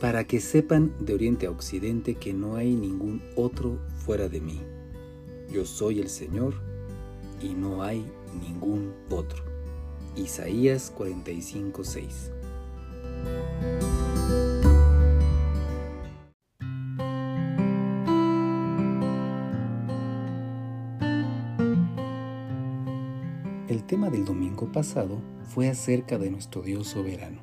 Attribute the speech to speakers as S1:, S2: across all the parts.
S1: para que sepan de oriente a occidente que no hay ningún otro fuera de mí. Yo soy el Señor y no hay ningún otro. Isaías 45:6 El tema del domingo pasado fue acerca de nuestro Dios soberano.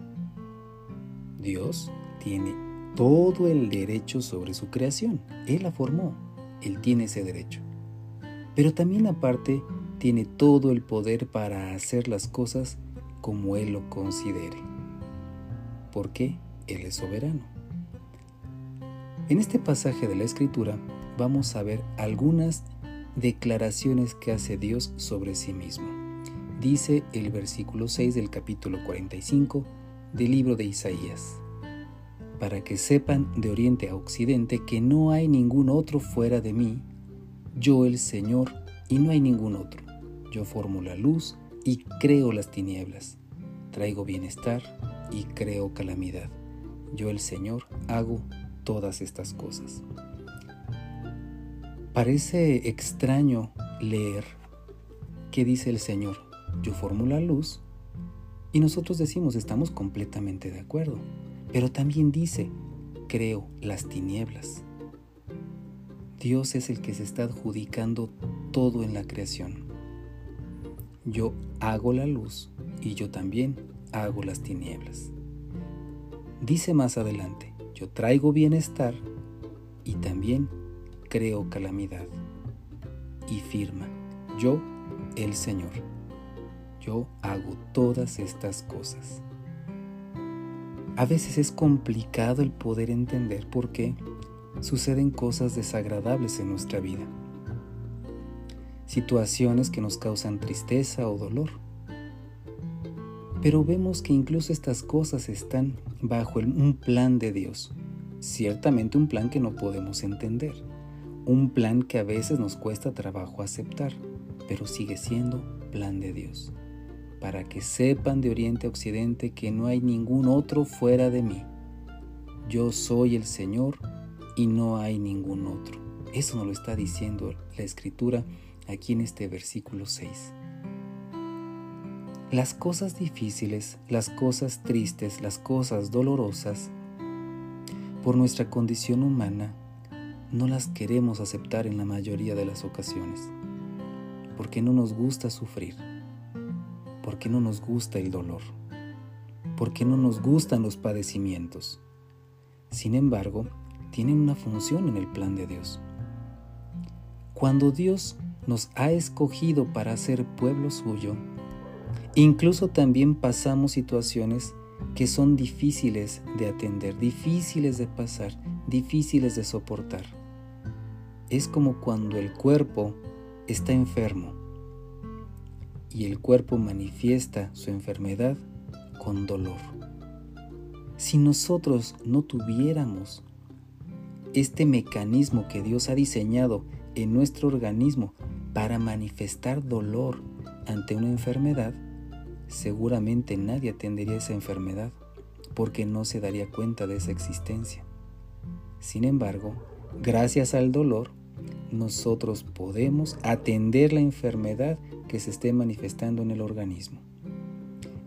S1: Dios tiene todo el derecho sobre su creación. Él la formó. Él tiene ese derecho. Pero también aparte tiene todo el poder para hacer las cosas como Él lo considere. Porque Él es soberano. En este pasaje de la Escritura vamos a ver algunas declaraciones que hace Dios sobre sí mismo. Dice el versículo 6 del capítulo 45 del libro de Isaías para que sepan de oriente a occidente que no hay ningún otro fuera de mí, yo el Señor, y no hay ningún otro. Yo formo la luz y creo las tinieblas. Traigo bienestar y creo calamidad. Yo el Señor hago todas estas cosas. Parece extraño leer qué dice el Señor. Yo formo la luz y nosotros decimos estamos completamente de acuerdo. Pero también dice, creo las tinieblas. Dios es el que se está adjudicando todo en la creación. Yo hago la luz y yo también hago las tinieblas. Dice más adelante, yo traigo bienestar y también creo calamidad. Y firma, yo el Señor. Yo hago todas estas cosas. A veces es complicado el poder entender por qué suceden cosas desagradables en nuestra vida. Situaciones que nos causan tristeza o dolor. Pero vemos que incluso estas cosas están bajo un plan de Dios. Ciertamente un plan que no podemos entender. Un plan que a veces nos cuesta trabajo aceptar, pero sigue siendo plan de Dios para que sepan de oriente a occidente que no hay ningún otro fuera de mí. Yo soy el Señor y no hay ningún otro. Eso nos lo está diciendo la escritura aquí en este versículo 6. Las cosas difíciles, las cosas tristes, las cosas dolorosas, por nuestra condición humana, no las queremos aceptar en la mayoría de las ocasiones, porque no nos gusta sufrir porque no nos gusta el dolor, porque no nos gustan los padecimientos. Sin embargo, tienen una función en el plan de Dios. Cuando Dios nos ha escogido para ser pueblo suyo, incluso también pasamos situaciones que son difíciles de atender, difíciles de pasar, difíciles de soportar. Es como cuando el cuerpo está enfermo y el cuerpo manifiesta su enfermedad con dolor. Si nosotros no tuviéramos este mecanismo que Dios ha diseñado en nuestro organismo para manifestar dolor ante una enfermedad, seguramente nadie atendería esa enfermedad porque no se daría cuenta de esa existencia. Sin embargo, gracias al dolor, nosotros podemos atender la enfermedad que se esté manifestando en el organismo.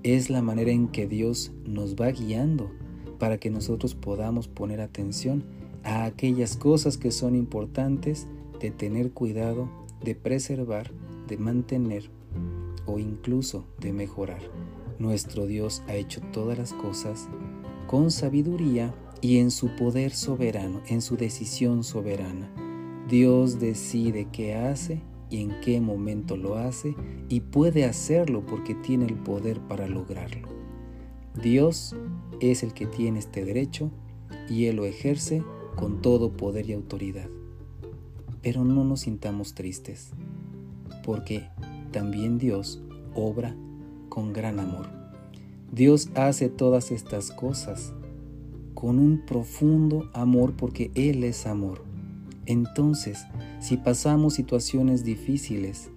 S1: Es la manera en que Dios nos va guiando para que nosotros podamos poner atención a aquellas cosas que son importantes de tener cuidado, de preservar, de mantener o incluso de mejorar. Nuestro Dios ha hecho todas las cosas con sabiduría y en su poder soberano, en su decisión soberana. Dios decide qué hace y en qué momento lo hace y puede hacerlo porque tiene el poder para lograrlo. Dios es el que tiene este derecho y Él lo ejerce con todo poder y autoridad. Pero no nos sintamos tristes, porque también Dios obra con gran amor. Dios hace todas estas cosas con un profundo amor porque Él es amor. Entonces, si pasamos situaciones difíciles,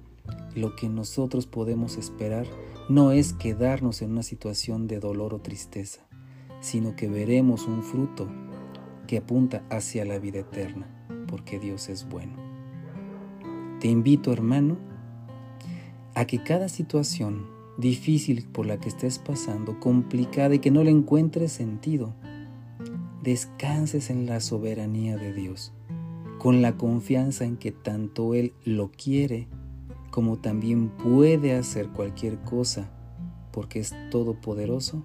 S1: lo que nosotros podemos esperar no es quedarnos en una situación de dolor o tristeza, sino que veremos un fruto que apunta hacia la vida eterna, porque Dios es bueno. Te invito, hermano, a que cada situación difícil por la que estés pasando, complicada y que no le encuentres sentido, descanses en la soberanía de Dios, con la confianza en que tanto Él lo quiere como también puede hacer cualquier cosa, porque es todopoderoso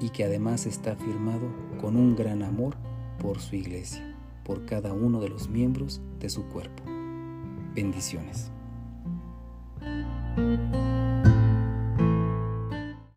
S1: y que además está firmado con un gran amor por su iglesia, por cada uno de los miembros de su cuerpo. Bendiciones.